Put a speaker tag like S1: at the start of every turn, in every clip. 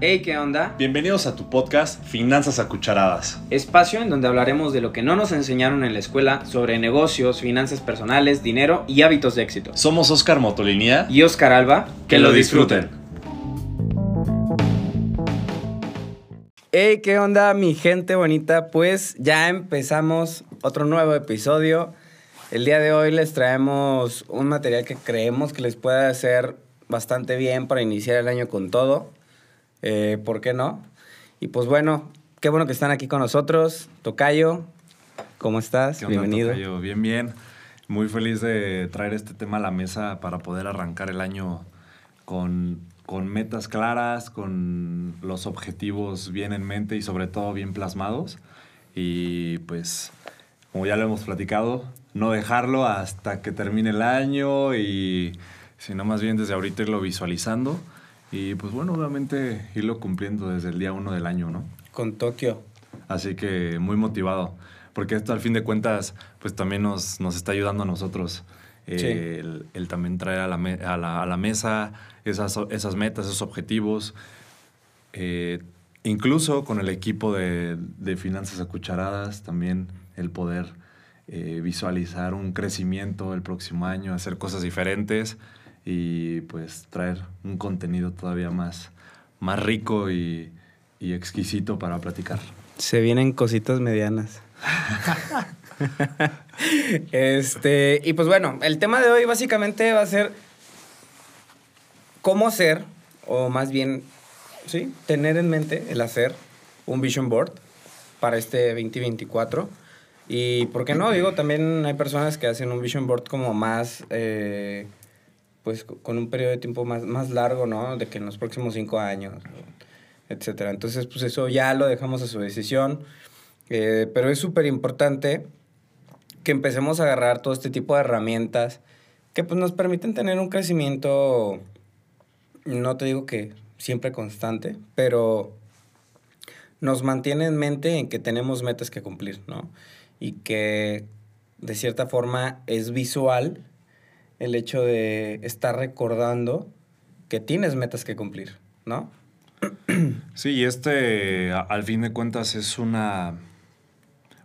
S1: Hey, ¿qué onda?
S2: Bienvenidos a tu podcast Finanzas a Cucharadas.
S1: Espacio en donde hablaremos de lo que no nos enseñaron en la escuela sobre negocios, finanzas personales, dinero y hábitos de éxito.
S2: Somos Oscar Motolinía
S1: Y Oscar Alba,
S2: que lo disfruten.
S1: Hey, ¿qué onda, mi gente bonita? Pues ya empezamos otro nuevo episodio. El día de hoy les traemos un material que creemos que les puede hacer bastante bien para iniciar el año con todo. Eh, ¿Por qué no? Y pues bueno, qué bueno que están aquí con nosotros. Tocayo, ¿cómo estás?
S3: ¿Qué onda,
S1: Bienvenido.
S3: Tocayo? Bien, bien. Muy feliz de traer este tema a la mesa para poder arrancar el año con, con metas claras, con los objetivos bien en mente y sobre todo bien plasmados. Y pues, como ya lo hemos platicado, no dejarlo hasta que termine el año y sino más bien desde ahorita irlo visualizando. Y pues bueno, obviamente irlo cumpliendo desde el día uno del año, ¿no?
S1: Con Tokio.
S3: Así que muy motivado, porque esto al fin de cuentas, pues también nos, nos está ayudando a nosotros. eh,
S1: Sí.
S3: el, el también traer a la, me- a la, a la mesa esas, esas metas, esos objetivos. Eh, incluso con el equipo de, de Finanzas a Cucharadas, también el poder eh, visualizar un crecimiento el próximo año, hacer cosas diferentes y pues traer un contenido todavía más, más rico y, y exquisito para platicar.
S1: Se vienen cositas medianas. este, y pues bueno, el tema de hoy básicamente va a ser cómo hacer, o más bien, sí, tener en mente el hacer un vision board para este 2024. Y por qué no, digo, también hay personas que hacen un vision board como más, eh, pues con un periodo de tiempo más, más largo, ¿no? De que en los próximos cinco años, etcétera. Entonces, pues eso ya lo dejamos a su decisión. Eh, pero es súper importante que empecemos a agarrar todo este tipo de herramientas que pues nos permiten tener un crecimiento, no te digo que siempre constante, pero nos mantiene en mente en que tenemos metas que cumplir, ¿no? Y que de cierta forma es visual el hecho de estar recordando que tienes metas que cumplir, ¿no?
S3: Sí, y este a- al fin de cuentas es una,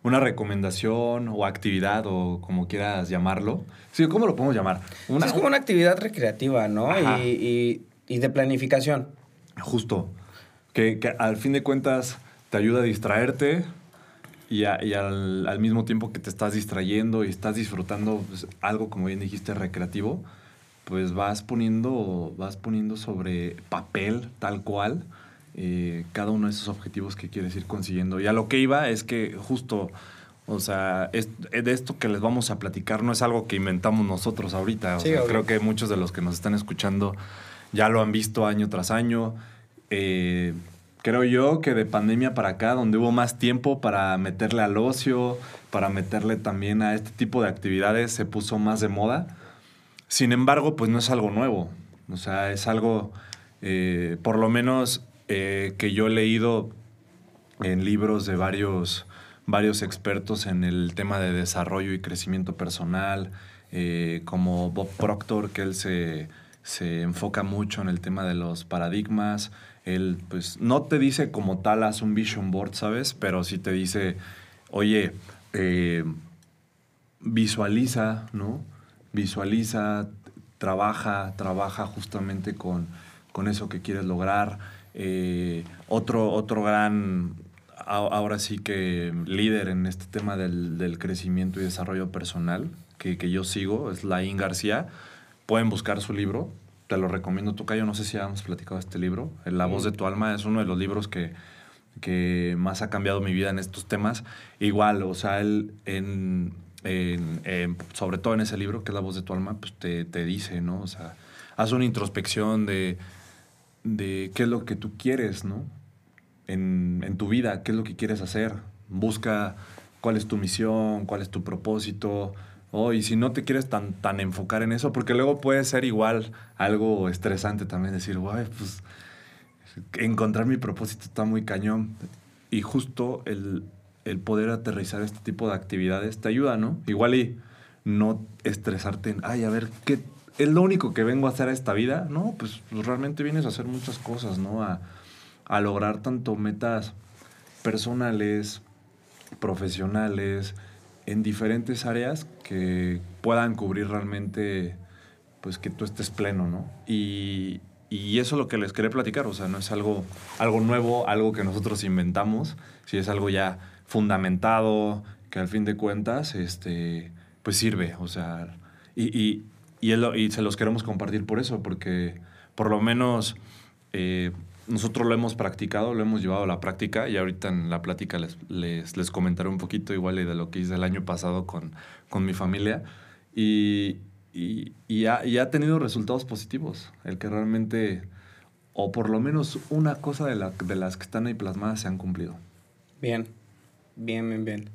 S3: una recomendación o actividad o como quieras llamarlo. Sí, ¿cómo lo podemos llamar? Una-
S1: es como una actividad recreativa, ¿no? Y, y- y de planificación.
S3: Justo. Que, que al fin de cuentas te ayuda a distraerte y, a- y al, al mismo tiempo que te estás distrayendo y estás disfrutando pues, algo, como bien dijiste, recreativo, pues vas poniendo, vas poniendo sobre papel tal cual eh, cada uno de esos objetivos que quieres ir consiguiendo. Y a lo que iba es que justo, o sea, es, de esto que les vamos a platicar no es algo que inventamos nosotros ahorita. O
S1: Sí,
S3: sea, creo que muchos de los que nos están escuchando ya lo han visto año tras año. Eh, creo yo que de pandemia para acá, donde hubo más tiempo para meterle al ocio, para meterle también a este tipo de actividades, se puso más de moda. Sin embargo, pues no es algo nuevo. O sea, es algo, eh, por lo menos, eh, que yo he leído en libros de varios, varios expertos en el tema de desarrollo y crecimiento personal, eh, como Bob Proctor, que él se, se enfoca mucho en el tema de los paradigmas. Él, pues, no te dice como tal, haz un vision board, ¿sabes? Pero sí te dice, oye, eh, visualiza, ¿no? Visualiza, trabaja, trabaja justamente con, con eso que quieres lograr. Eh, otro, otro gran, ahora sí que líder en este tema del, del crecimiento y desarrollo personal que, que yo sigo es Laín García. Pueden buscar su libro, te lo recomiendo, Tocayo. No sé si hemos platicado de este libro. La voz de tu alma es uno de los libros que, que más ha cambiado mi vida en estos temas. Igual, o sea, él en, en- en- sobre todo en ese libro, que es La voz de tu alma, pues te, te dice, ¿no? O sea, haz una introspección de, de qué es lo que tú quieres, ¿no? En, en tu vida, qué es lo que quieres hacer. Busca cuál es tu misión, cuál es tu propósito. Oh, y si no te quieres tan, tan enfocar en eso, porque luego puede ser igual algo estresante también decir, guay, pues encontrar mi propósito está muy cañón. Y justo el, el poder aterrizar este tipo de actividades te ayuda, ¿no? Igual y no estresarte en, ay, a ver, ¿qué es lo único que vengo a hacer a esta vida? No, pues, pues realmente vienes a hacer muchas cosas, ¿no? A, a lograr tanto metas personales, profesionales, en diferentes áreas que puedan cubrir realmente, pues que tú estés pleno, ¿no? Y, y eso es lo que les quería platicar, o sea, no es algo, algo nuevo, algo que nosotros inventamos, si es algo ya fundamentado, que al fin de cuentas, este, pues sirve, o sea, y, y, y, y se los queremos compartir por eso, porque por lo menos eh, nosotros lo hemos practicado, lo hemos llevado a la práctica y ahorita en la plática les, les, les comentaré un poquito igual de lo que hice el año pasado con, con mi familia y, y, y ha, y ha tenido resultados positivos, el que realmente, o por lo menos una cosa de, la- de las que están ahí plasmadas se han cumplido.
S1: Bien, bien, bien, bien.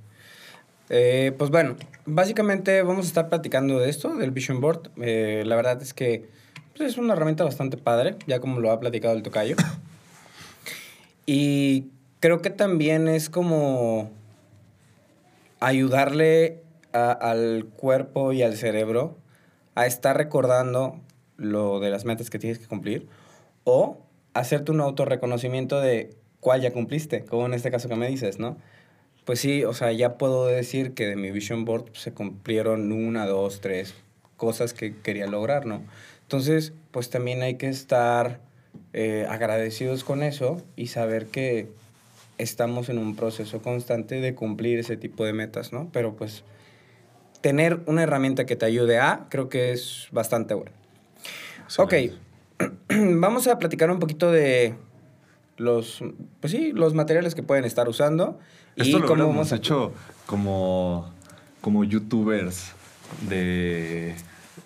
S1: Eh, pues bueno, básicamente vamos a estar platicando de esto, del Vision Board. Eh, la verdad es que pues, es una herramienta bastante padre, ya como lo ha platicado el tocayo. Y creo que también es como ayudarle a- al cuerpo y al cerebro a estar recordando lo de las metas que tienes que cumplir o hacerte un autorreconocimiento de cuál ya cumpliste, como en este caso que me dices, ¿no? Pues sí, o sea, ya puedo decir que de mi vision board se cumplieron una, dos, tres cosas que quería lograr, ¿no? Entonces, pues también hay que estar eh, agradecidos con eso y saber que estamos en un proceso constante de cumplir ese tipo de metas, ¿no? Pero pues tener una herramienta que te ayude a, creo que es bastante bueno. Ok, vamos a platicar un poquito de los, pues sí, los materiales que pueden estar usando y
S3: Esto lo
S1: cómo a...
S3: hecho como, como youtubers de,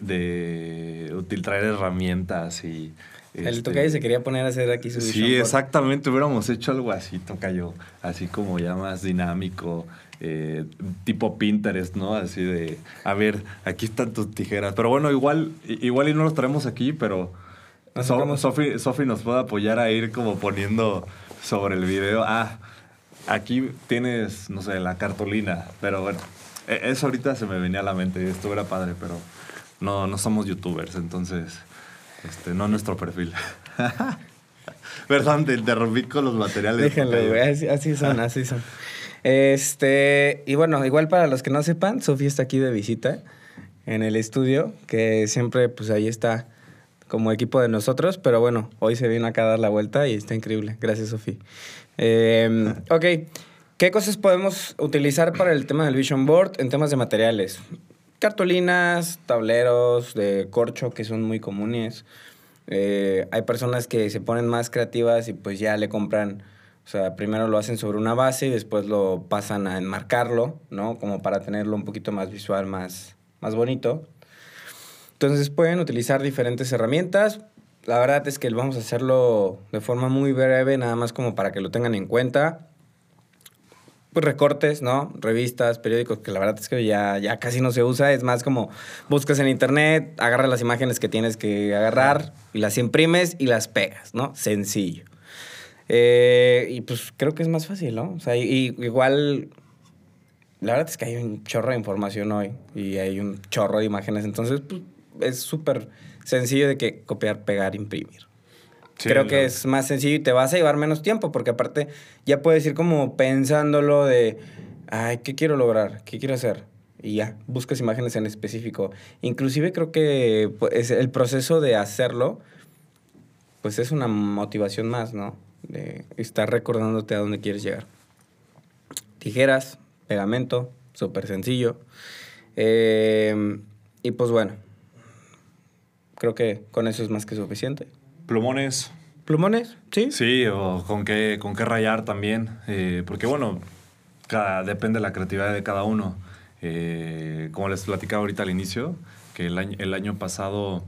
S3: de util traer herramientas y...
S1: El
S3: este,
S1: tocayo se quería poner a hacer aquí su
S3: Sí, exactamente, hubiéramos hecho algo así, tocayo, así como ya más dinámico, eh, tipo Pinterest, ¿no? Así de, a ver, aquí están tus tijeras. Pero bueno, igual, igual y no los traemos aquí, pero So- Sofi nos puede apoyar a ir como poniendo sobre el video, ah, aquí tienes, no sé, la cartulina, pero bueno, e- eso ahorita se me venía a la mente, esto era padre, pero no, no somos youtubers, entonces, este, no nuestro perfil. Perdón, te interrumpí con los materiales.
S1: Déjenlo, güey, así, así son, así son. Este, y bueno, igual para los que no sepan, Sofía está aquí de visita en el estudio, que siempre pues ahí está como equipo de nosotros, pero bueno, hoy se vino acá a dar la vuelta y está increíble. Gracias, Sofía. Eh, ok, ¿qué cosas podemos utilizar para el tema del Vision Board en temas de materiales? Cartulinas, tableros de corcho que son muy comunes. Eh, hay personas que se ponen más creativas y pues ya le compran, o sea, primero lo hacen sobre una base y después lo pasan a enmarcarlo, ¿no? Como para tenerlo un poquito más visual, más, más bonito. Entonces pueden utilizar diferentes herramientas. La verdad es que vamos a hacerlo de forma muy breve, nada más como para que lo tengan en cuenta. Pues recortes, ¿no? Revistas, periódicos, que la verdad es que ya, ya casi no se usa. Es más como buscas en internet, agarras las imágenes que tienes que agarrar y las imprimes y las pegas, ¿no? Sencillo. Eh, y pues creo que es más fácil, ¿no? O sea, y, igual, la verdad es que hay un chorro de información hoy y hay un chorro de imágenes. Entonces, pues, es súper sencillo de que copiar, pegar, imprimir.
S3: Sí,
S1: Creo que es más sencillo y te vas a llevar menos tiempo, porque aparte ya puedes ir como pensándolo de, ay, ¿qué quiero lograr? ¿Qué quiero hacer? Y ya, buscas imágenes en específico. Inclusive creo que pues, el proceso de hacerlo, pues es una motivación más, ¿no? De estar recordándote a dónde quieres llegar. Tijeras, pegamento, súper sencillo. Eh, y pues bueno, creo que con eso es más que suficiente.
S3: Plumones,
S1: ¿Plumones? Sí.
S3: Sí, o con qué, con qué rayar también. eh, porque bueno, cada, depende de la creatividad de cada uno. Eh, como les platicaba ahorita al inicio, que el año, el año pasado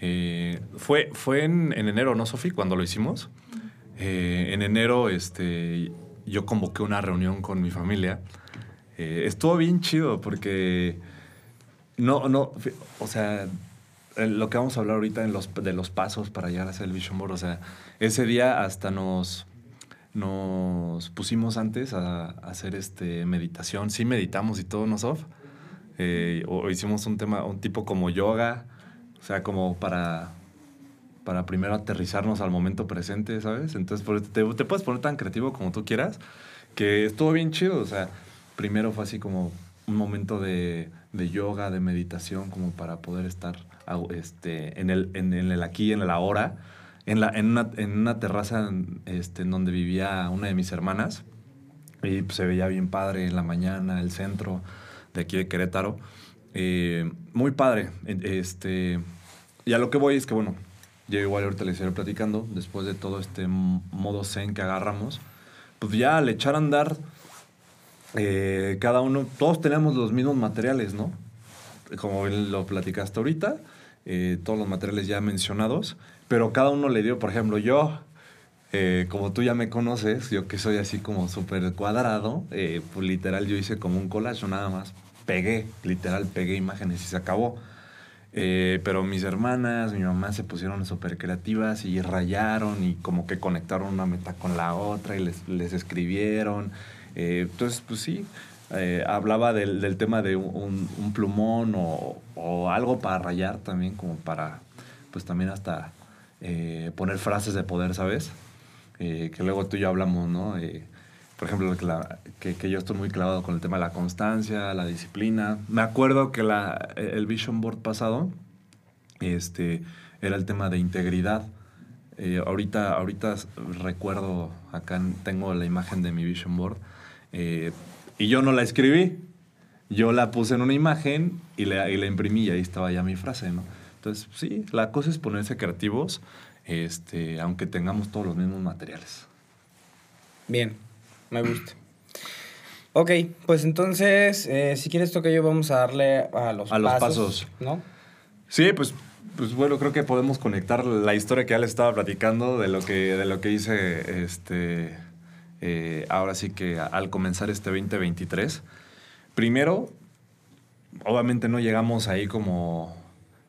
S3: eh, fue, fue en, en enero, ¿no, Sofi? Cuando lo hicimos. En enero este, yo convoqué una reunión con mi familia. Estuvo bien chido porque no, no, o sea, lo que vamos a hablar ahorita en los, de los pasos para llegar a hacer el Vision Board, o sea, ese día hasta nos, nos pusimos antes a, a hacer este meditación, sí meditamos y todo, ¿no, Sof? Eh, o, o hicimos un tema, un tipo como yoga, o sea, como para, para primero aterrizarnos al momento presente, ¿sabes? Entonces te, te puedes poner tan creativo como tú quieras, que estuvo bien chido, o sea, primero fue así como un momento de, de yoga, de meditación, como para poder estar este, en, el, en, en el aquí, en el ahora, en, la, en, una, en una terraza este, en donde vivía una de mis hermanas. Y pues, se veía bien padre en la mañana, el centro de aquí de Querétaro. Eh, muy padre. Este, y a lo que voy es que, bueno, yo igual ahorita les iré platicando, después de todo este modo zen que agarramos, pues ya al echar a andar, eh, cada uno, todos tenemos los mismos materiales, ¿no? Como lo platicaste ahorita, eh, todos los materiales ya mencionados, pero cada uno le dio, por ejemplo, yo, eh, como tú ya me conoces, yo que soy así como súper cuadrado, eh, pues literal yo hice como un collage, nada más pegué, literal pegué imágenes y se acabó. Eh, pero mis hermanas, mi mamá se pusieron súper creativas y rayaron y como que conectaron una meta con la otra y les, les escribieron. Eh, entonces, pues sí, eh, hablaba del, del tema de un, un plumón o, o algo para rayar también, como para, pues también hasta eh, poner frases de poder, ¿sabes? Eh, que luego tú y yo hablamos, ¿no? Por ejemplo, que, la- que, que yo estoy muy clavado con el tema de la constancia, la disciplina. Me acuerdo que la, el Vision Board pasado este, era el tema de integridad. Ahorita, ahorita recuerdo, acá en- tengo la imagen de mi Vision Board y yo no la escribí. Yo la puse en una imagen y la, y la imprimí y ahí estaba ya mi frase, ¿no? Entonces, sí, la cosa es ponerse creativos, este, aunque tengamos todos los mismos materiales.
S1: Bien, me gusta. Ok, pues entonces, eh, si quieres toque yo, vamos a darle a los
S3: A los
S1: pasos,
S3: pasos.
S1: ¿no?
S3: Sí, pues, pues bueno, creo que podemos conectar la historia que ya les estaba platicando de lo que, de lo que hice este, eh, ahora sí que al comenzar este 2023. Primero, obviamente no llegamos ahí como,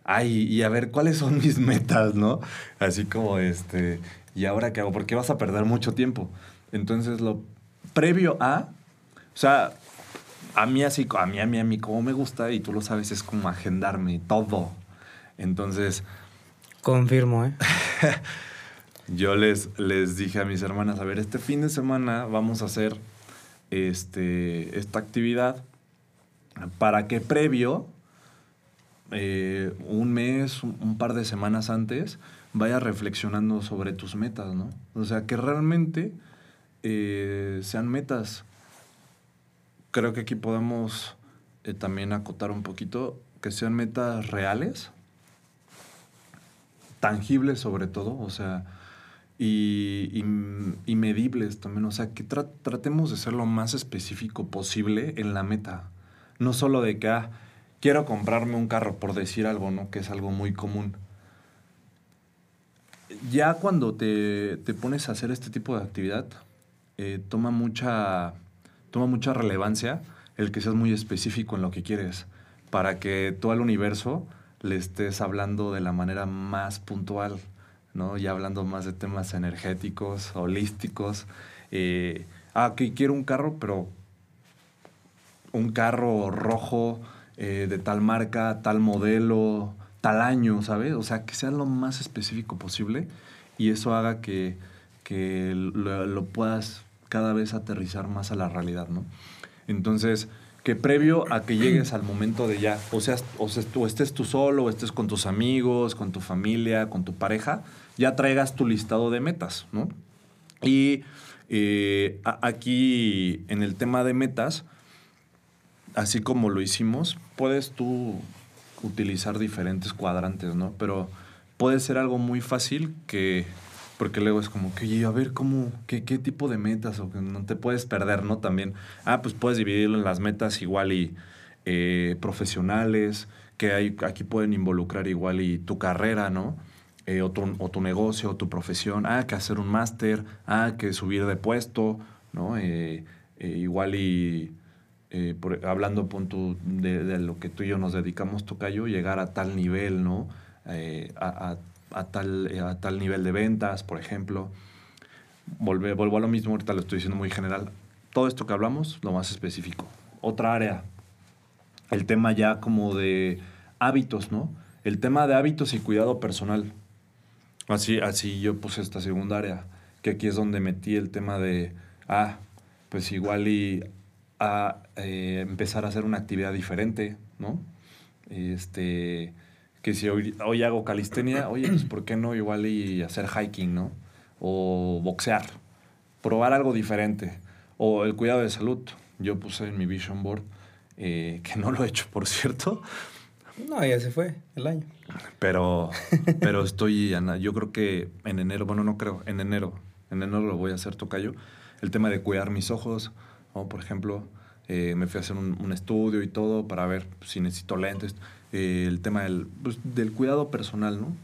S3: ay, y a ver cuáles son mis metas, ¿no? Así como, este, ¿y ahora qué hago? Porque vas a perder mucho tiempo. Entonces, lo previo a, o sea, a mí así, a mí, a mí, a mí, como me gusta, y tú lo sabes, es como agendarme todo. Entonces,
S1: Confirmo, ¿eh?
S3: yo les, les dije a mis hermanas, a ver, este fin de semana vamos a hacer este, esta actividad para que previo, eh, un mes, un, par de semanas antes, vayas reflexionando sobre tus metas, ¿no? O sea, que realmente eh, sean metas. Creo que aquí podemos eh, también acotar un poquito que sean metas reales, tangibles sobre todo, o sea, y, y- y medibles también. O sea, que tra- tratemos de ser lo más específico posible en la meta. No solo de que, ah, quiero comprarme un carro, por decir algo, ¿no? Que es algo muy común. Ya cuando te, te pones a hacer este tipo de actividad, eh, toma, mucha, toma mucha relevancia el que seas muy específico en lo que quieres, para que tú al universo le estés hablando de la manera más puntual, ¿no? Ya hablando más de temas energéticos, holísticos. eh, ah, que quiero un carro, pero un carro rojo eh, de tal marca, tal modelo, tal año, ¿sabes? O sea, que sea lo más específico posible y eso haga que, que lo, lo puedas cada vez aterrizar más a la realidad, ¿no? Entonces, que previo a que llegues al momento de ya, o sea, o, o estés tú solo, o estés con tus amigos, con tu familia, con tu pareja, ya traigas tu listado de metas, ¿no? Y eh, aquí en el tema de metas, así como lo hicimos, puedes tú utilizar diferentes cuadrantes, ¿no? Pero puede ser algo muy fácil que, porque luego es como que, oye, a ver, ¿cómo, qué, qué tipo de metas? O que no te puedes perder, ¿no? También, ah, pues puedes dividirlo en las metas igual y eh, profesionales, que hay, aquí pueden involucrar igual y tu carrera, ¿no? Eh, o, tu, negocio, o tu profesión, ah, que hacer un máster, ah, que subir de puesto, ¿no? Eh, eh, igual y hablando pon tú, de, lo que tú y yo nos dedicamos, Tocayo, llegar a tal nivel, ¿no? A tal, eh, a tal nivel de ventas, por ejemplo. Volve- vuelvo a lo mismo, ahorita lo estoy diciendo muy general. Todo esto que hablamos, lo más específico. Otra área, el tema ya como de hábitos, ¿no? El tema de hábitos y cuidado personal. Así, así yo puse esta segunda área, que aquí es donde metí el tema de, ah, pues igual y a eh, empezar a hacer una actividad diferente, ¿no? Este, que si hoy, hoy hago calistenia, oye, pues ¿por qué no igual y hacer hiking, ¿no? O boxear, probar algo diferente. O el cuidado de salud. Yo puse en mi vision board, eh, que no lo he hecho, por cierto,
S1: No, ya se fue el año.
S3: pero, pero estoy, Ana, yo creo que en enero, bueno, no creo, en enero, en enero lo voy a hacer tocayo. El tema de cuidar mis ojos, ¿no? por ejemplo, eh, me fui a hacer un, un estudio y todo para ver si necesito lentes. Eh, el tema del, pues, del cuidado personal, ¿no?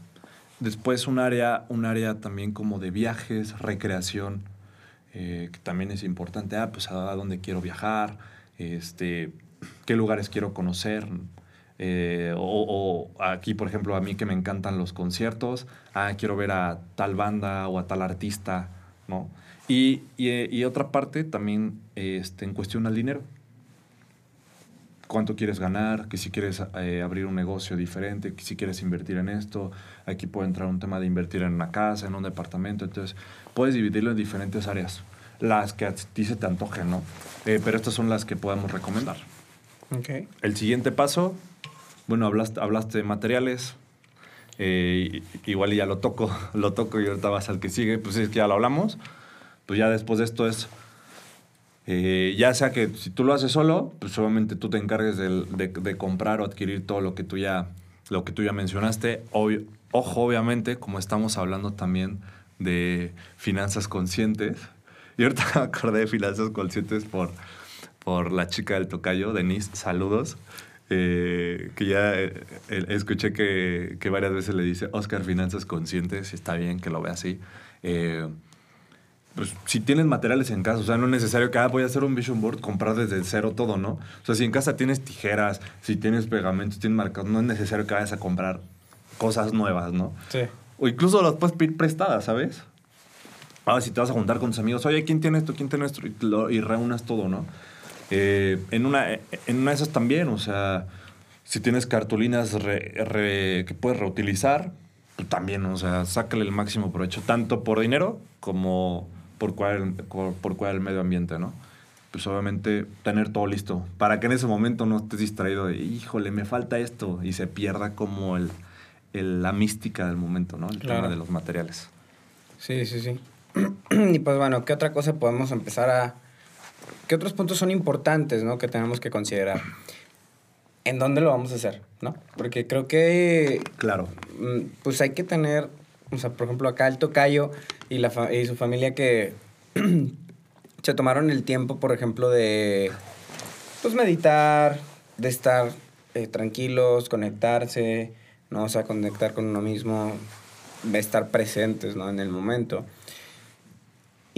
S3: Después un área, un área también como de viajes, recreación, eh, que también es importante. Ah, pues a dónde quiero viajar, este, qué lugares quiero conocer. Eh, o, o aquí, por ejemplo, a mí que me encantan los conciertos, ah, quiero ver a tal banda o a tal artista, ¿no? Y, y, y otra parte también este, en cuestión al dinero. Cuánto quieres ganar, que si quieres eh, abrir un negocio diferente, que si quieres invertir en esto, aquí puede entrar un tema de invertir en una casa, en un departamento, entonces puedes dividirlo en diferentes áreas, las que a ti se te antojen, ¿no? Eh, pero estas son las que podemos recomendar.
S1: Ok.
S3: El siguiente paso, bueno, hablaste, hablaste de materiales. eh, igual ya lo toco, lo toco y ahorita vas al que sigue. Pues es que ya lo hablamos. Pues ya después de esto es. Eh, ya sea que si tú lo haces solo, pues obviamente tú te encargues de, de comprar o adquirir todo lo que tú ya, lo que tú ya mencionaste. Ojo, obviamente, como estamos hablando también de finanzas conscientes. Y ahorita me acordé de finanzas conscientes por, por la chica del tocayo, Denise, saludos. eh, que ya eh, escuché que, que varias veces le dice Oscar Finanzas Conscientes, está bien que lo vea así. Pues si tienes materiales en casa, o sea, no es necesario que ah, voy a hacer un vision board, comprar desde cero todo, ¿no? O sea, si en casa tienes tijeras, si tienes pegamentos, tienes marcas, no es necesario que vayas a comprar cosas nuevas, ¿no?
S1: Sí.
S3: O incluso las puedes pedir prestadas, ¿sabes? Ahora, si te vas a juntar con tus amigos, oye, ¿quién tiene esto? ¿Quién tiene esto? Y, lo- y reúnas todo, ¿no? Eh, en, una, en una de esas también, o sea, si tienes cartulinas re- re- que puedes reutilizar, pues también, o sea, sácale el máximo provecho, tanto por dinero como por cuidar, el- por cuidar el medio ambiente, ¿no? Pues obviamente tener todo listo, para que en ese momento no estés distraído de, híjole, me falta esto, y se pierda como el, el- la mística del momento, ¿no? El
S1: Claro.
S3: tema de los materiales.
S1: Sí, sí, sí. y pues bueno, ¿qué otra cosa podemos empezar a... ¿Qué otros puntos son importantes, ¿no? Que tenemos que considerar. ¿En dónde lo vamos a hacer, no? Porque creo que
S3: Claro.
S1: mm, pues hay que tener, o sea, por ejemplo, acá el tocayo y, la fa- y su familia que se tomaron el tiempo, por ejemplo, de pues meditar, de estar eh, tranquilos, conectarse, ¿no? O sea, conectar con uno mismo, de estar presentes, ¿no? En el momento.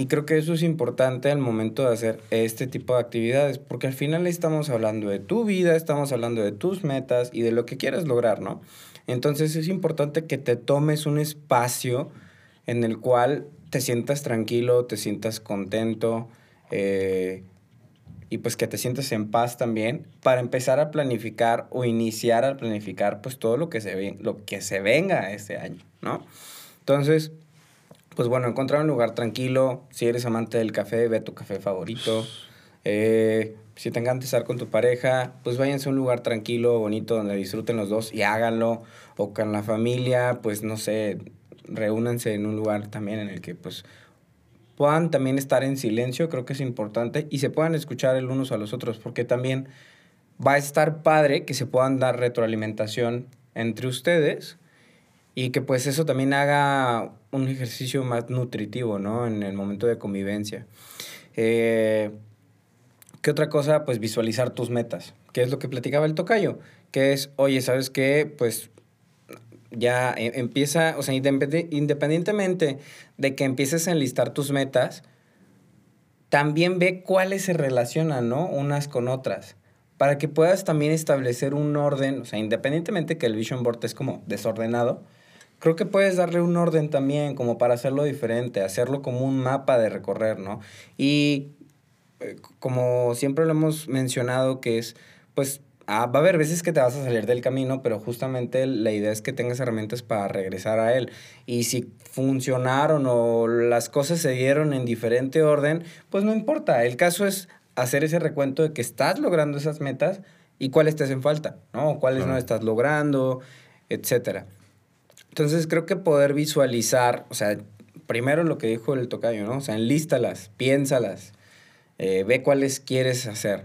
S1: Y creo que eso es importante al momento de hacer este tipo de actividades, porque al final estamos hablando de tu vida, estamos hablando de tus metas y de lo que quieres lograr, ¿no? Entonces es importante que te tomes un espacio en el cual te sientas tranquilo, te sientas contento eh, y pues que te sientas en paz también para empezar a planificar o iniciar a planificar pues todo lo que se, lo que se venga este año, ¿no? Entonces, pues bueno, encontrar un lugar tranquilo. Si eres amante del café, ve a tu café favorito. Eh, si te encanta estar con tu pareja, pues váyanse a un lugar tranquilo, bonito, donde disfruten los dos y háganlo. O con la familia, pues no sé, reúnanse en un lugar también en el que pues puedan también estar en silencio, creo que es importante, y se puedan escuchar el unos a los otros, porque también va a estar padre que se puedan dar retroalimentación entre ustedes y que pues eso también haga un ejercicio más nutritivo, ¿no? En el momento de convivencia. Eh, ¿Qué otra cosa? Pues visualizar tus metas, que es lo que platicaba el tocayo, que es, oye, ¿sabes qué? Pues ya eh, empieza, o sea, independientemente de que empieces a enlistar tus metas, también ve cuáles se relacionan, ¿no? Unas con otras. Para que puedas también establecer un orden, o sea, independientemente que el Vision Board es como desordenado, creo que puedes darle un orden también, como para hacerlo diferente, hacerlo como un mapa de recorrer, ¿no? Y eh, como siempre lo hemos mencionado, que es, pues, ah, va a haber veces que te vas a salir del camino, pero justamente la idea es que tengas herramientas para regresar a él. Y si funcionaron o las cosas se dieron en diferente orden, pues no importa. El caso es hacer ese recuento de que estás logrando esas metas y cuáles te hacen falta, ¿no? Cuáles no estás logrando, etcétera. Entonces creo que poder visualizar, o sea, primero lo que dijo el tocayo, ¿no? O sea, enlístalas, piénsalas, eh, ve cuáles quieres hacer.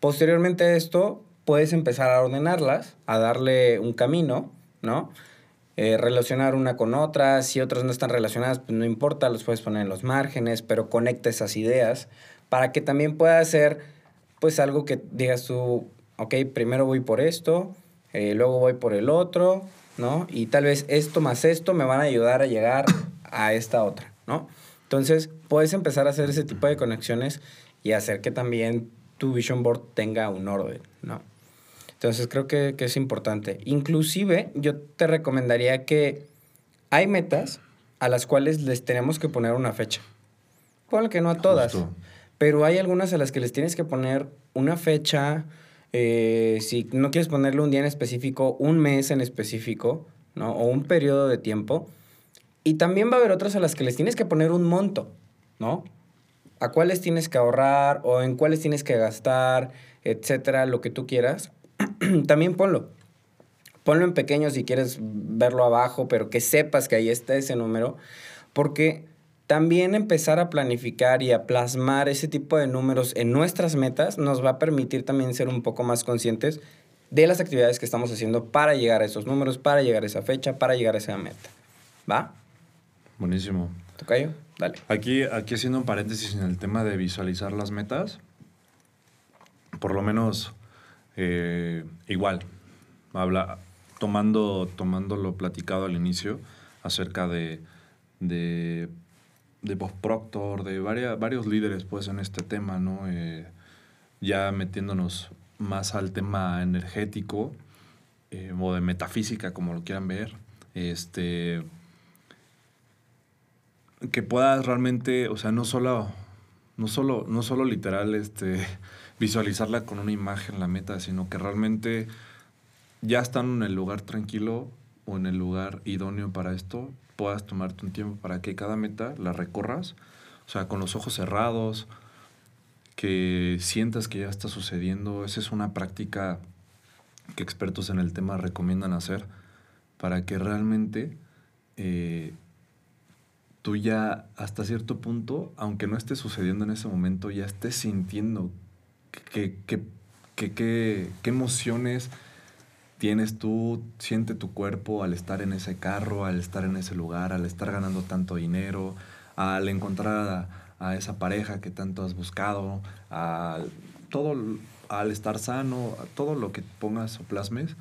S1: Posteriormente a esto, puedes empezar a ordenarlas, a darle un camino, ¿no? Eh, relacionar una con otra, si otras no están relacionadas, pues no importa, los puedes poner en los márgenes, pero conecta esas ideas para que también pueda ser, pues algo que digas tú, ok, primero voy por esto, eh, luego voy por el otro, ¿no? Y tal vez esto más esto me van a ayudar a llegar a esta otra, ¿no? Entonces, puedes empezar a hacer ese tipo de conexiones y hacer que también tu vision board tenga un orden, ¿no? Entonces creo que, es importante. Inclusive yo te recomendaría que hay metas a las cuales les tenemos que poner una fecha. Ponle que no a todas, pero hay algunas a las que les tienes que poner una fecha, eh, si no quieres ponerle un día en específico, un mes en específico, ¿no? O un periodo de tiempo. Y también va a haber otras a las que les tienes que poner un monto, ¿no? A cuáles tienes que ahorrar o en cuáles tienes que gastar, etcétera, lo que tú quieras. también ponlo. Ponlo en pequeño si quieres verlo abajo, pero que sepas que ahí está ese número, porque también empezar a planificar y a plasmar ese tipo de números en nuestras metas nos va a permitir también ser un poco más conscientes de las actividades que estamos haciendo para llegar a esos números, para llegar a esa fecha, para llegar a esa meta. ¿Va?
S3: Buenísimo.
S1: Tocayo, dale.
S3: Aquí, aquí haciendo un paréntesis en el tema de visualizar las metas, por lo menos eh, igual, habla, tomando, tomando lo platicado al inicio acerca de, de, de Bob Proctor, de varios líderes pues en este tema, ¿no? Eh, ya metiéndonos más al tema energético eh, o de metafísica, como lo quieran ver, este, que puedas realmente, o sea, no solo, no solo, no solo literal, este, visualizarla con una imagen, la meta, sino que realmente ya estando en el lugar tranquilo o en el lugar idóneo para esto, puedas tomarte un tiempo para que cada meta la recorras, o sea, con los ojos cerrados, que sientas que ya está sucediendo. Esa es una práctica que expertos en el tema recomiendan hacer para que realmente eh, tú ya hasta cierto punto, aunque no esté sucediendo en ese momento, ya estés sintiendo qué, qué, emociones tienes tú, siente tu cuerpo al estar en ese carro, al estar en ese lugar, al estar ganando tanto dinero, al encontrar a, esa pareja que tanto has buscado, al, todo, al estar sano, todo lo que pongas o plasmes,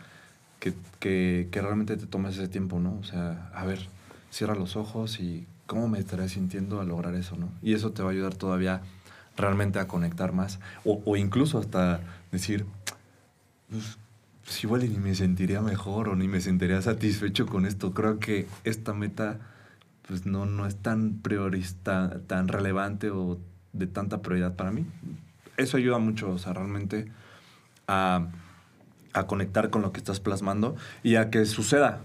S3: que, que, que, realmente te tomes ese tiempo, ¿no? O sea, a ver, cierra los ojos y cómo me estaré sintiendo al lograr eso, ¿no? Y eso te va a ayudar todavía realmente a conectar más. O, incluso hasta decir, pues, pues, igual ni me sentiría mejor o ni me sentiría satisfecho con esto. Creo que esta meta pues no, no es tan priorista, tan relevante o de tanta prioridad para mí. Eso ayuda mucho, o sea, realmente a, a conectar con lo que estás plasmando y a que suceda.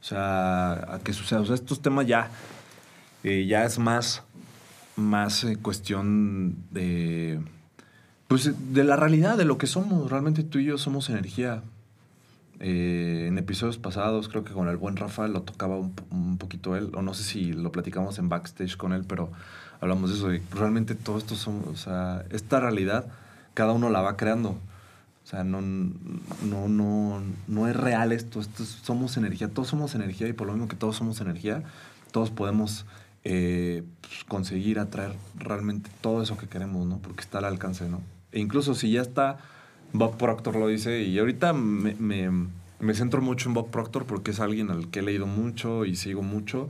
S3: O sea, a que suceda. O sea, estos temas ya, eh, ya es más más eh, cuestión de, pues, de la realidad, de lo que somos. Realmente tú y yo somos energía. Eh, en episodios pasados, creo que con el buen Rafa lo tocaba un, poquito él, o no sé si lo platicamos en backstage con él, pero hablamos de eso, de realmente todo esto son, o sea, esta realidad, cada uno la va creando. O sea, no, no, no, no es real esto, esto somos energía, todos somos energía y por lo mismo que todos somos energía, todos podemos eh, pues, conseguir atraer realmente todo eso que queremos, ¿no? Porque está al alcance, ¿no? E incluso si ya está, Bob Proctor lo dice, y ahorita me, me, centro mucho en Bob Proctor porque es alguien al que he leído mucho y sigo mucho.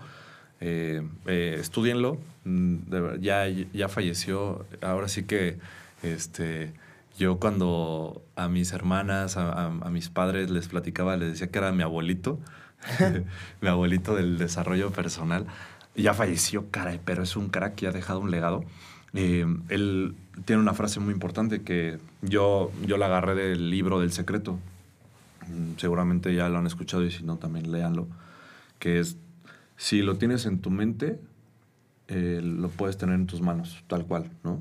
S3: Eh, eh, estudienlo, mm, ya, ya falleció, ahora sí que este, yo cuando a mis hermanas, a, a mis padres les platicaba, les decía que era mi abuelito, mi abuelito del desarrollo personal ya falleció, caray, pero es un crack que ha dejado un legado. Eh, él tiene una frase muy importante que yo, yo la agarré del libro del secreto. Mm, Seguramente ya lo han escuchado y si no, también léanlo. Que es, si lo tienes en tu mente, eh, lo puedes tener en tus manos, tal cual, ¿no?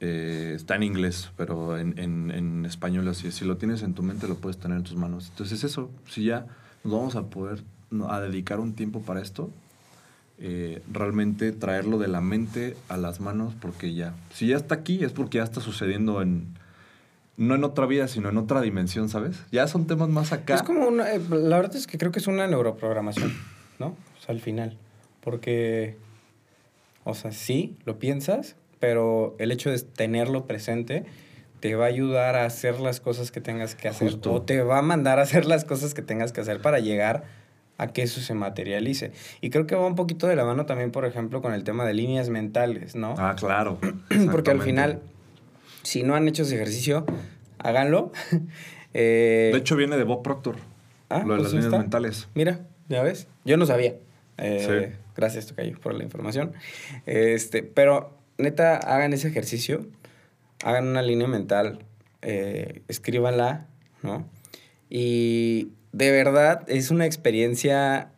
S3: Eh, está en inglés, pero en, en- en español así. Si lo tienes en tu mente, lo puedes tener en tus manos. Entonces eso, si ya nos vamos a poder a dedicar un tiempo para esto, eh, realmente traerlo de la mente a las manos, porque ya, si ya está aquí, es porque ya está sucediendo en, no en otra vida, sino en otra dimensión, ¿sabes? Ya son temas más acá.
S1: Es como una, eh, la verdad es que creo que es una neuroprogramación, ¿no? O sea, al final. Porque, o sea, sí, lo piensas, pero el hecho de tenerlo presente te va a ayudar a hacer las cosas que tengas que hacer.
S3: Justo.
S1: O te va a mandar a hacer las cosas que tengas que hacer para llegar a que eso se materialice. Y creo que va un poquito de la mano también, por ejemplo, con el tema de líneas mentales, ¿no?
S3: Ah, claro.
S1: Porque al final, si no han hecho ese ejercicio, háganlo. Eh,
S3: De hecho, viene de Bob Proctor.
S1: Ah,
S3: lo de
S1: pues
S3: las líneas
S1: está.
S3: mentales.
S1: Mira, ya ves. Yo no sabía. Eh,
S3: Sí.
S1: Gracias, Tocayo, por la información. Este, pero, neta, hagan ese ejercicio. Hagan una línea mental. eh, escríbanla, ¿no? Y de verdad es una experiencia.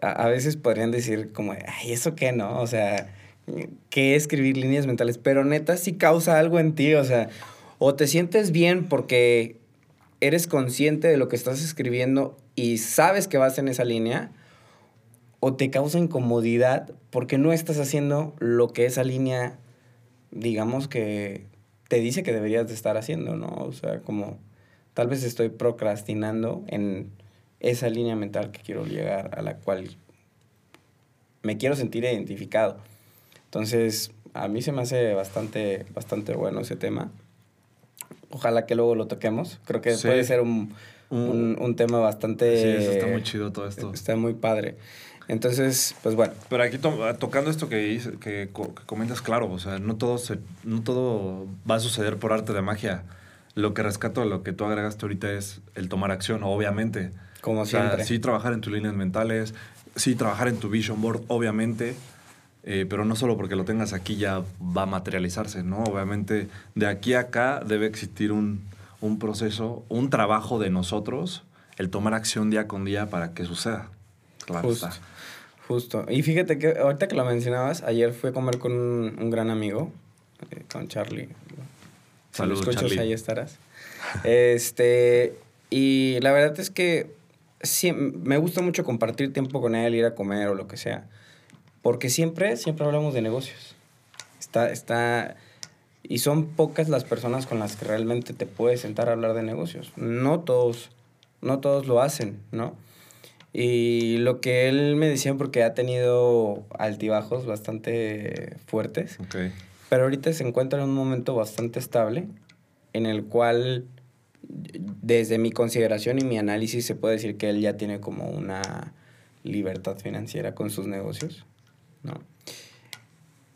S1: A, a veces podrían decir, como, ay, ¿eso qué no? O sea, ¿qué escribir líneas mentales? Pero neta, sí causa algo en ti. O sea, o te sientes bien porque eres consciente de lo que estás escribiendo y sabes que vas en esa línea, o te causa incomodidad porque no estás haciendo lo que esa línea, digamos que te dice que deberías de estar haciendo, ¿no? O sea, como tal vez estoy procrastinando en esa línea mental que quiero llegar, a la cual me quiero sentir identificado. Entonces, a mí se me hace bastante, bastante bueno ese tema. Ojalá que luego lo toquemos. Creo que
S3: Sí.
S1: puede ser un, un, un tema bastante...
S3: Sí, eso está muy chido todo esto.
S1: Está muy padre. Entonces, pues bueno.
S3: Pero aquí to- tocando esto que, dice- que, que comentas, claro, o sea, no todo, se- no todo va a suceder por arte de magia. Lo que rescato lo que tú agregaste ahorita es el tomar acción, obviamente.
S1: Como
S3: O sea,
S1: siempre.
S3: sí trabajar en tus líneas mentales, sí trabajar en tu vision board, obviamente, eh, pero no solo porque lo tengas aquí ya va a materializarse, ¿no? Obviamente, de aquí a acá debe existir un, un proceso, un trabajo de nosotros, el tomar acción día con día para que suceda. Claro
S1: Justo.
S3: está.
S1: Justo. Y fíjate que ahorita que lo mencionabas, ayer fui a comer con un, un gran amigo, eh, con Charlie. Si
S3: Saludos,
S1: lo escuchas,
S3: Charlie.
S1: ahí estarás. este, y la verdad es que sí, me gusta mucho compartir tiempo con él, ir a comer o lo que sea. Porque siempre, siempre hablamos de negocios. Está, está, y son pocas las personas con las que realmente te puedes sentar a hablar de negocios. No todos, no todos lo hacen, ¿no? Y lo que él me decía, porque ha tenido altibajos bastante fuertes,
S3: Ok.
S1: Pero ahorita se encuentra en un momento bastante estable en el cual, desde mi consideración y mi análisis, se puede decir que él ya tiene como una libertad financiera con sus negocios, ¿no?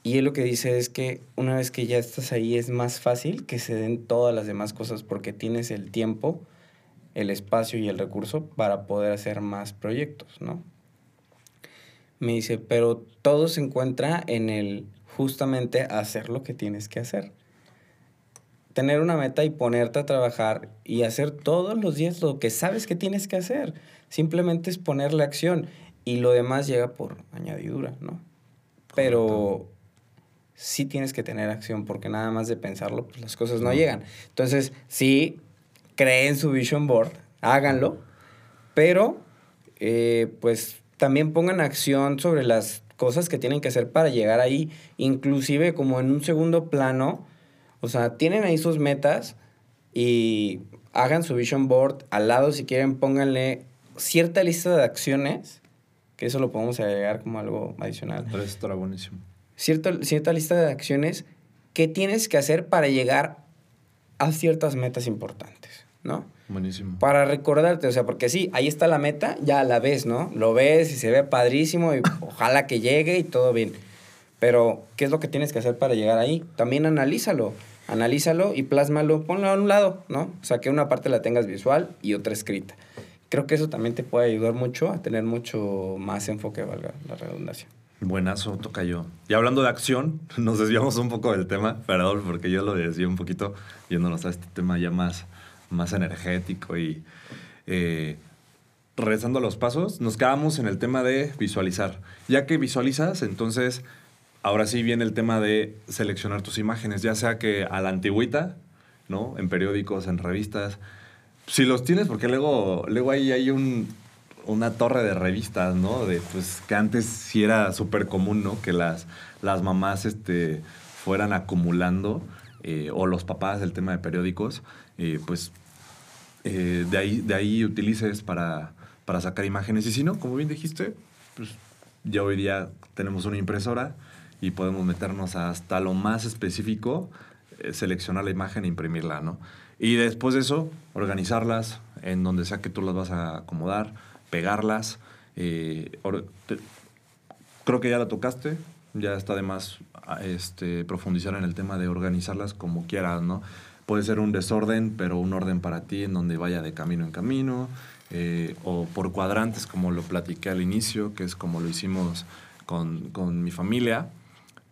S1: Y él lo que dice es que una vez que ya estás ahí es más fácil que se den todas las demás cosas porque tienes el tiempo, el espacio y el recurso para poder hacer más proyectos, ¿no? Me dice, pero todo se encuentra en el justamente hacer lo que tienes que hacer. Tener una meta y ponerte a trabajar y hacer todos los días lo que sabes que tienes que hacer. Simplemente es ponerle acción y lo demás llega por añadidura, ¿no? Pero sí tienes que tener acción porque nada más de pensarlo, pues las cosas no
S3: No.
S1: llegan. Entonces, sí, creen su vision board, háganlo, pero eh, pues también pongan acción sobre las cosas que tienen que hacer para llegar ahí, inclusive como en un segundo plano, o sea, tienen ahí sus metas y hagan su vision board al lado, si quieren, pónganle cierta lista de acciones, que eso lo podemos agregar como algo adicional
S3: Pero eso estará buenísimo.
S1: cierta, cierta lista de acciones que tienes que hacer para llegar a ciertas metas importantes, ¿no?
S3: Buenísimo.
S1: Para recordarte, o sea, porque sí, ahí está la meta, ya la ves, ¿no? Lo ves y se ve padrísimo y ojalá que llegue y todo bien. Pero, ¿qué es lo que tienes que hacer para llegar ahí? También analízalo, analízalo y plásmalo, ponlo a un lado, ¿no? O sea, que una parte la tengas visual y otra escrita. Creo que eso también te puede ayudar mucho a tener mucho más enfoque, valga la redundancia.
S3: Buenazo, toca yo. Y hablando de acción, nos desviamos un poco del tema, perdón, porque yo lo desvié un poquito, yéndonos a este tema ya más, más energético y eh, regresando a los pasos, nos quedamos en el tema de visualizar. Ya que visualizas, entonces ahora sí viene el tema de seleccionar tus imágenes, ya sea que a la antigüita, ¿no? En periódicos, en revistas. Si los tienes, porque luego, luego ahí hay un, una torre de revistas, ¿no? De, pues, que antes sí era súper común, ¿no? Que las, las mamás este, fueran acumulando, eh, o los papás, el tema de periódicos, eh, pues eh, de, ahí, de ahí utilices para, para sacar imágenes. Y si no, como bien dijiste, pues ya hoy día tenemos una impresora y podemos meternos hasta lo más específico, seleccionar la imagen e imprimirla, ¿no? Y después de eso, organizarlas en donde sea que tú las vas a acomodar pegarlas. Eh, creo que ya la tocaste, ya está de más este, profundizar en el tema de organizarlas como quieras, ¿no? Puede ser un desorden, pero un orden para ti en donde vaya de camino en camino, eh, o por cuadrantes, como lo platiqué al inicio, que es como lo hicimos con, con mi familia,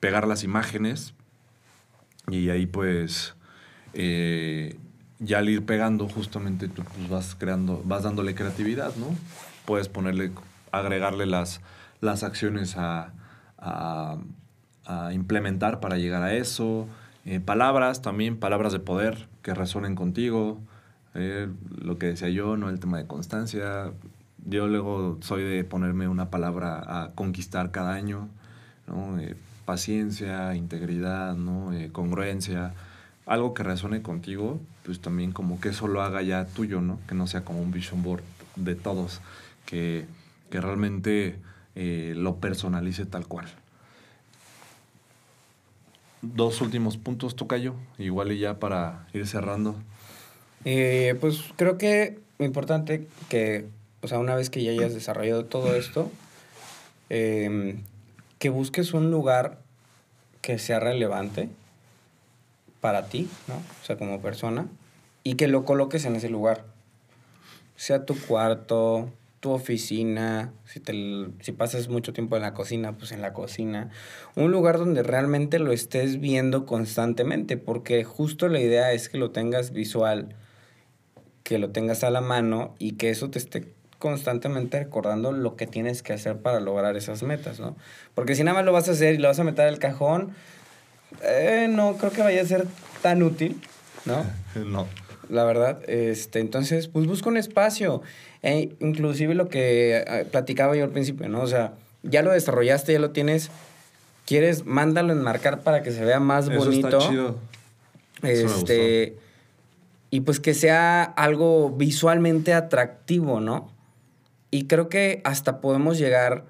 S3: pegar las imágenes y ahí pues eh, ya al ir pegando, justamente tú pues, vas creando, vas dándole creatividad, ¿no? Puedes ponerle, agregarle las, las acciones a, a, implementar para llegar a eso. Eh, palabras también, palabras de poder que resuenen contigo. Eh, lo que decía yo, ¿no? El tema de constancia. Yo luego soy de ponerme una palabra a conquistar cada año, ¿no? Eh, paciencia, integridad, ¿no? congruencia algo que resuene contigo, pues también como que eso lo haga ya tuyo, ¿no? Que no sea como un vision board de todos, que, realmente eh, lo personalice tal cual. Dos últimos puntos, Tocayo, igual y ya para ir cerrando.
S1: Eh, pues creo que importante que, o sea, una vez que ya hayas desarrollado todo esto, em, que busques un lugar que sea relevante para ti, ¿no? O sea, como persona, y que lo coloques en ese lugar. Sea tu cuarto, oficina, si, te, si pasas mucho tiempo en la cocina, pues en la cocina. Un lugar donde realmente lo estés viendo constantemente, porque justo la idea es que lo tengas visual, que lo tengas a la mano y que eso te esté constantemente recordando lo que tienes que hacer para lograr esas metas, ¿no? Porque si nada más lo vas a hacer y lo vas a meter al cajón, eh, no creo que vaya a ser tan útil, ¿no?
S3: no.
S1: La verdad, este, entonces, pues busca un espacio. E inclusive lo que eh, platicaba yo al principio, ¿no? O sea, ya lo desarrollaste, ya lo tienes. ¿Quieres? Mándalo enmarcar para que se vea más Eso bonito. Está chido. Este. Y pues que sea algo visualmente atractivo, ¿no? Y creo que hasta podemos llegar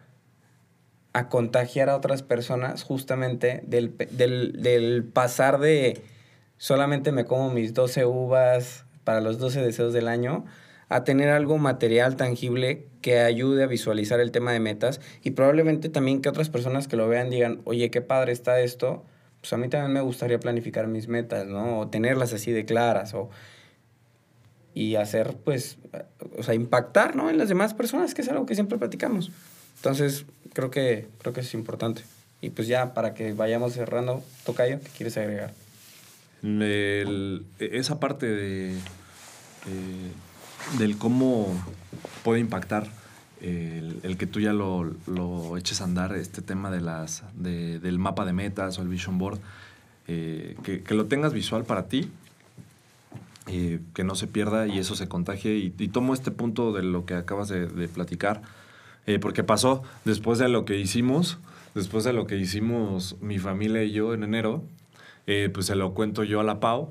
S1: a contagiar a otras personas justamente del, del, pasar de solamente me como mis 12 uvas para los 12 deseos del año a tener algo material, tangible, que ayude a visualizar el tema de metas y probablemente también que otras personas que lo vean digan, oye, qué padre está esto, pues a mí también me gustaría planificar mis metas, ¿no? O tenerlas así de claras o... Y hacer, pues, o sea, impactar, ¿no? En las demás personas, que es algo que siempre platicamos. Entonces, creo que, creo que es importante. Y pues ya, para que vayamos cerrando, Tocayo, ¿qué quieres agregar?
S3: Esa parte de, del cómo puede impactar el, que tú ya lo, lo, eches a andar, este tema de las, de, del mapa de metas o el vision board, eh, que, que, lo tengas visual para ti, eh, que no se pierda y eso se contagie. Y, tomo este punto de lo que acabas de, de platicar eh, porque pasó después de lo que hicimos, después de lo que hicimos mi familia y yo en enero, eh, pues se lo cuento yo a la Pau.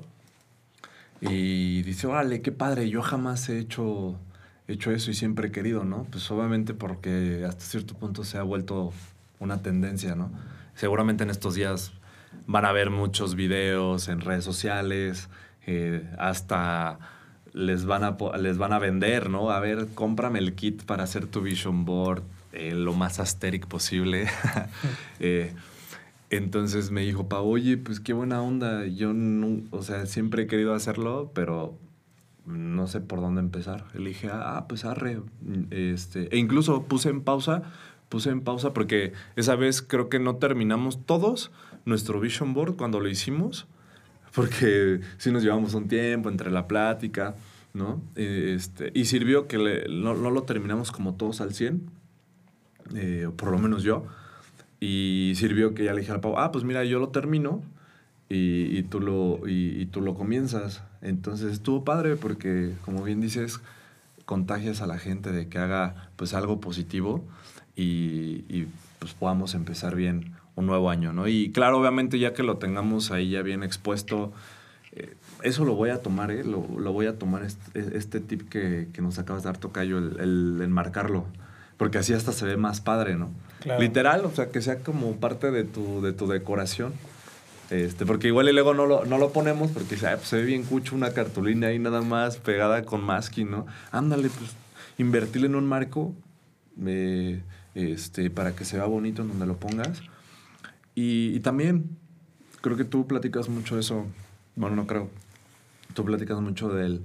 S3: Y dice, órale, qué padre, yo jamás he hecho, hecho eso y siempre he querido, ¿no? Pues obviamente porque hasta cierto punto se ha vuelto una tendencia, ¿no? Seguramente en estos días van a ver muchos videos en redes sociales, eh, hasta les van a, les van a vender, ¿no? A ver, cómprame el kit para hacer tu vision board eh, lo más asteric posible. entonces me dijo, Pa, oye, pues qué buena onda. Yo, no, o sea, siempre he querido hacerlo, pero no sé por dónde empezar. Le dije, ah, pues arre. Este, e incluso puse en pausa puse en pausa porque esa vez creo que no terminamos todos nuestro vision board cuando lo hicimos, porque sí nos llevamos un tiempo entre la plática, ¿no? Este, y sirvió que no, no lo terminamos como todos al 100, eh, por lo menos yo, y sirvió que ya le dije al Pau, ah, pues mira, yo lo termino y, y tú, lo, y, tú lo comienzas. Entonces estuvo padre porque, como bien dices, contagias a la gente de que haga pues algo positivo y, pues podamos empezar bien un nuevo año, ¿no? Y claro, obviamente ya que lo tengamos ahí ya bien expuesto, eh, eso lo voy a tomar, ¿eh? Lo, lo voy a tomar este, este tip que, que nos acabas de dar, Tocayo, el, el enmarcarlo. Porque así hasta se ve más padre, ¿no?
S1: Claro.
S3: Literal, o sea, que sea como parte de tu, de tu decoración. Este, porque igual y luego no lo, no lo ponemos porque dice, "Ay, pues se ve bien cucho una cartulina ahí nada más pegada con masking, ¿no? Ándale, pues invertirle en un marco eh, este, para que se vea bonito en donde lo pongas. Y, y también, creo que tú platicas mucho eso, bueno, no creo, tú platicas mucho del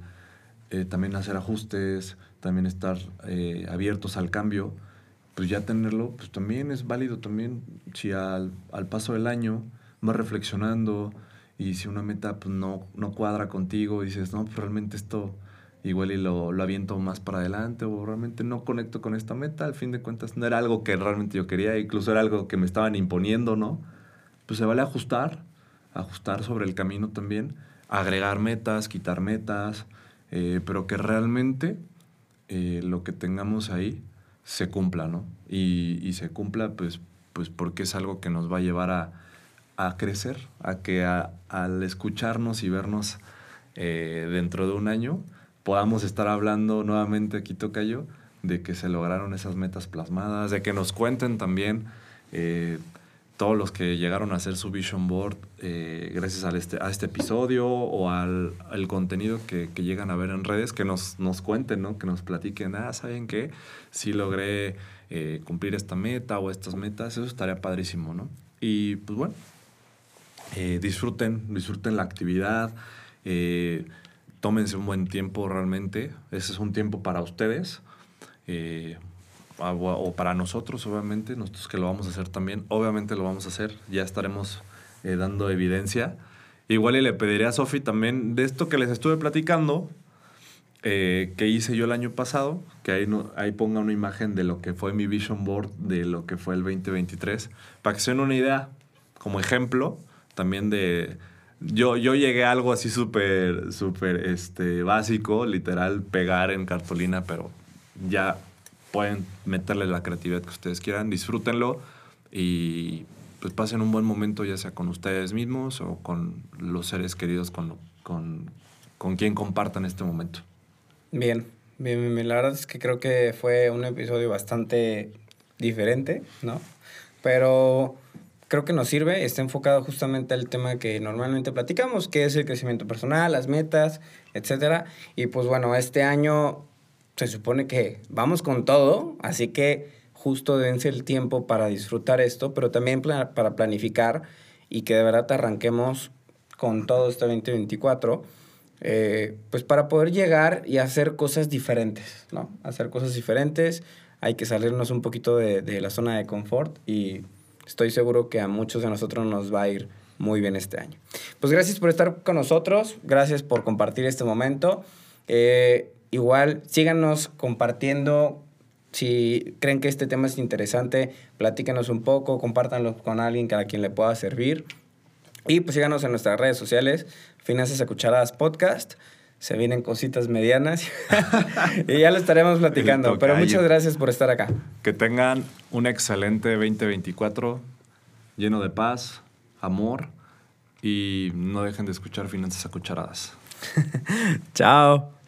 S3: eh, también hacer ajustes, también estar eh, abiertos al cambio, pues ya tenerlo, pues también es válido también si al, al paso del año vas reflexionando y si una meta pues, no, no cuadra contigo, dices, no, pues realmente esto igual y lo, lo aviento más para adelante o realmente no conecto con esta meta, al fin de cuentas no era algo que realmente yo quería, incluso era algo que me estaban imponiendo, ¿no? Pues se vale ajustar, ajustar sobre el camino también, agregar metas, quitar metas, eh, pero que realmente eh, lo que tengamos ahí se cumpla, ¿no? Y, y se cumpla pues, pues porque es algo que nos va a llevar a, a crecer, a que al escucharnos y vernos eh, dentro de un año podamos estar hablando nuevamente aquí Tocayo de que se lograron esas metas plasmadas, de que nos cuenten también todos los que llegaron a hacer su vision board eh, gracias al este, a este episodio o al, al contenido que, que llegan a ver en redes, que nos, nos cuenten, ¿no? que nos platiquen, ah, ¿saben qué? Si logré eh, cumplir esta meta o estas metas, eso estaría padrísimo, ¿no? Y pues bueno, eh, disfruten, disfruten la actividad, tómense un buen tiempo realmente, ese es un tiempo para ustedes. O para nosotros, obviamente, nosotros que lo vamos a hacer también, obviamente lo vamos a hacer, ya estaremos eh, dando evidencia. Igual y le pediré a Sofi también de esto que les estuve platicando, eh, que hice yo el año pasado, que ahí, no, ahí ponga una imagen de lo que fue mi vision board de lo que fue el 2023, para que se den una idea, como ejemplo, también de... Yo, yo llegué a algo así súper, súper este, básico, literal, pegar en cartulina, pero ya pueden meterle la creatividad que ustedes quieran, disfrútenlo y pues pasen un buen momento ya sea con ustedes mismos o con los seres queridos con, con, con quien compartan este momento.
S1: Bien, bien, bien, bien. La verdad es que creo que fue un episodio bastante diferente, ¿no? Pero creo que nos sirve, está enfocado justamente al tema que normalmente platicamos, que es el crecimiento personal, las metas, etcétera. Y pues bueno, este año se supone que vamos con todo, así que justo dense el tiempo para disfrutar esto, pero también para planificar y que de verdad arranquemos con todo este 2024, eh, pues para poder llegar y hacer cosas diferentes, ¿no? Hacer cosas diferentes, hay que salirnos un poquito de, de la zona de confort y estoy seguro que a muchos de nosotros nos va a ir muy bien este año. Pues gracias por estar con nosotros, gracias por compartir este momento. Eh, igual, síganos compartiendo. Si creen que este tema es interesante, platícanos un poco, compártanlo con alguien a quien le pueda servir. Y pues síganos en nuestras redes sociales, Finanzas a Cucharadas Podcast. Se vienen cositas medianas y ya lo estaremos platicando. Pero muchas gracias por estar acá.
S3: Que tengan un excelente 2024 lleno de paz, amor y no dejen de escuchar Finanzas a Cucharadas.
S1: Chao.